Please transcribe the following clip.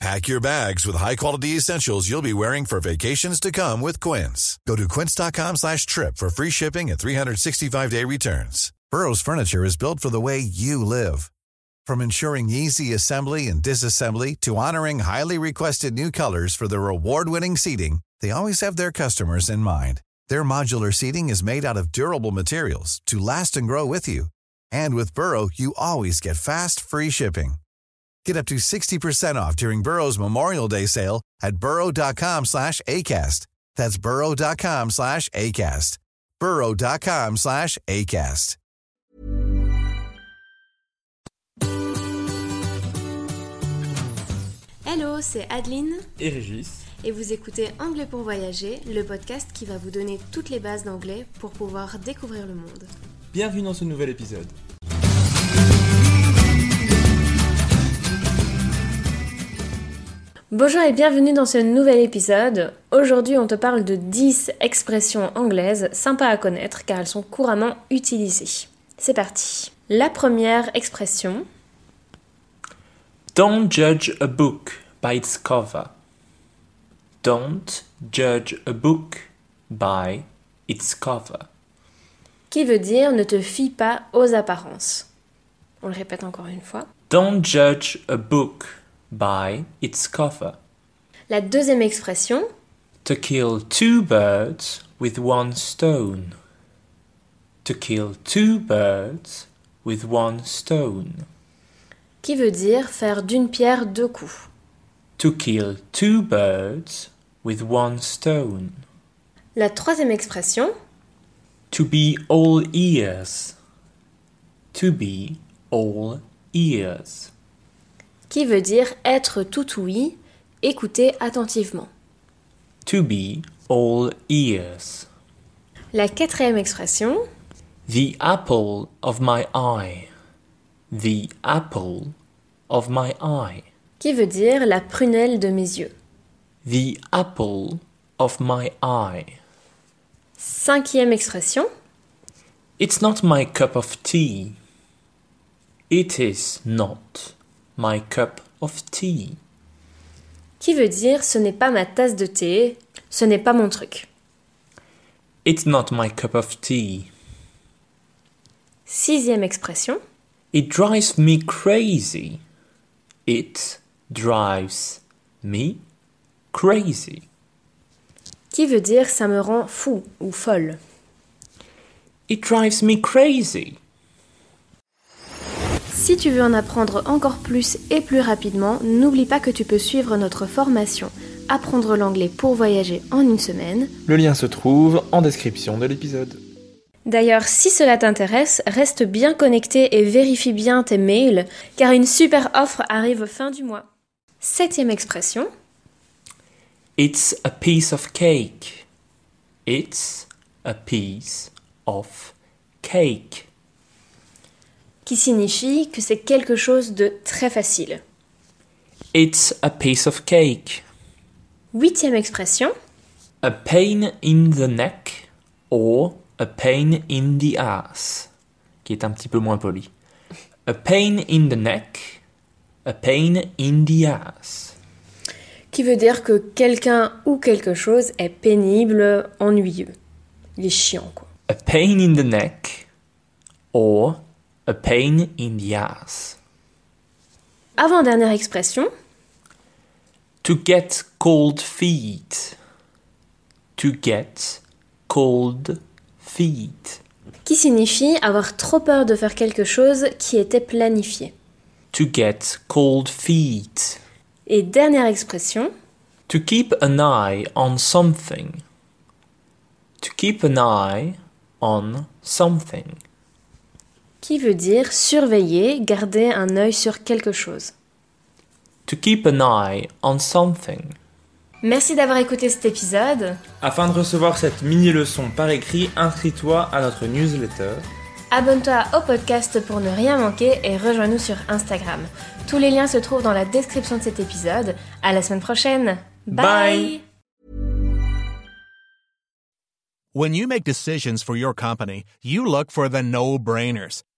Pack your bags with high-quality essentials you'll be wearing for vacations to come with Quince. Go to quince.com slash trip for free shipping and 365-day returns. Burrow's furniture is built for the way you live. From ensuring easy assembly and disassembly to honoring highly requested new colors for their award-winning seating, they always have their customers in mind. Their modular seating is made out of durable materials to last and grow with you. And with Burrow, you always get fast, free shipping. Get up to 60% off during Burrow's Memorial Day sale at burrow.com slash ACAST. That's burrow.com slash ACAST. burrow.com slash ACAST. Hello, c'est Adeline et Régis. et vous écoutez Anglais pour voyager, le podcast qui va vous donner toutes les bases d'anglais pour pouvoir découvrir le monde. Bienvenue dans ce nouvel épisode. Bonjour et bienvenue dans ce nouvel épisode. Aujourd'hui, on te parle de 10 expressions anglaises sympas à connaître car elles sont couramment utilisées. C'est parti. La première expression, Don't judge a book by its cover. Don't judge a book by its cover. qui veut dire ne te fie pas aux apparences? On le répète encore une fois. Don't judge a book by its cover. La deuxième expression, To kill two birds with one stone. To kill two birds with one stone. qui veut dire faire d'une pierre deux coups. To kill two birds with one stone. La troisième expression, To be all ears. To be all ears. Qui veut dire être tout ouïe, écouter attentivement. To be all ears. La quatrième expression, The apple of my eye. The apple of my eye. qui veut dire la prunelle de mes yeux. The apple of my eye. Cinquième expression, It's not my cup of tea. It is not my cup of tea. qui veut dire ce n'est pas ma tasse de thé, ce n'est pas mon truc. It's not my cup of tea. Sixième expression, It drives me crazy. It drives me crazy. qui veut dire ça me rend fou ou folle. It drives me crazy. Si tu veux en apprendre encore plus et plus rapidement, n'oublie pas que tu peux suivre notre formation Apprendre l'anglais pour voyager en une semaine. Le lien se trouve en description de l'épisode. D'ailleurs, si cela t'intéresse, reste bien connecté et vérifie bien tes mails, car une super offre arrive fin du mois. Septième expression, It's a piece of cake. It's a piece of cake. Qui signifie que c'est quelque chose de très facile. It's a piece of cake. Huitième expression, A pain in the neck or a pain in the ass. Qui est un petit peu moins poli. A pain in the neck. A pain in the ass. qui veut dire que quelqu'un ou quelque chose est pénible, ennuyeux. Il est chiant, quoi. A pain in the neck or a pain in the ass. Avant-dernière expression, To get cold feet. To get cold feet. qui signifie avoir trop peur de faire quelque chose qui était planifié. To get cold feet. Et dernière expression, To keep an eye on something. To keep an eye on something. Qui veut dire surveiller, garder un œil sur quelque chose. To keep an eye on something. Merci d'avoir écouté cet épisode. Afin de recevoir cette mini-leçon par écrit, inscris-toi à notre newsletter. Abonne-toi au podcast pour ne rien manquer et rejoins-nous sur Instagram. Tous les liens se trouvent dans la description de cet épisode. À la semaine prochaine. Bye. When you make decisions for your company, you look for the no-brainers.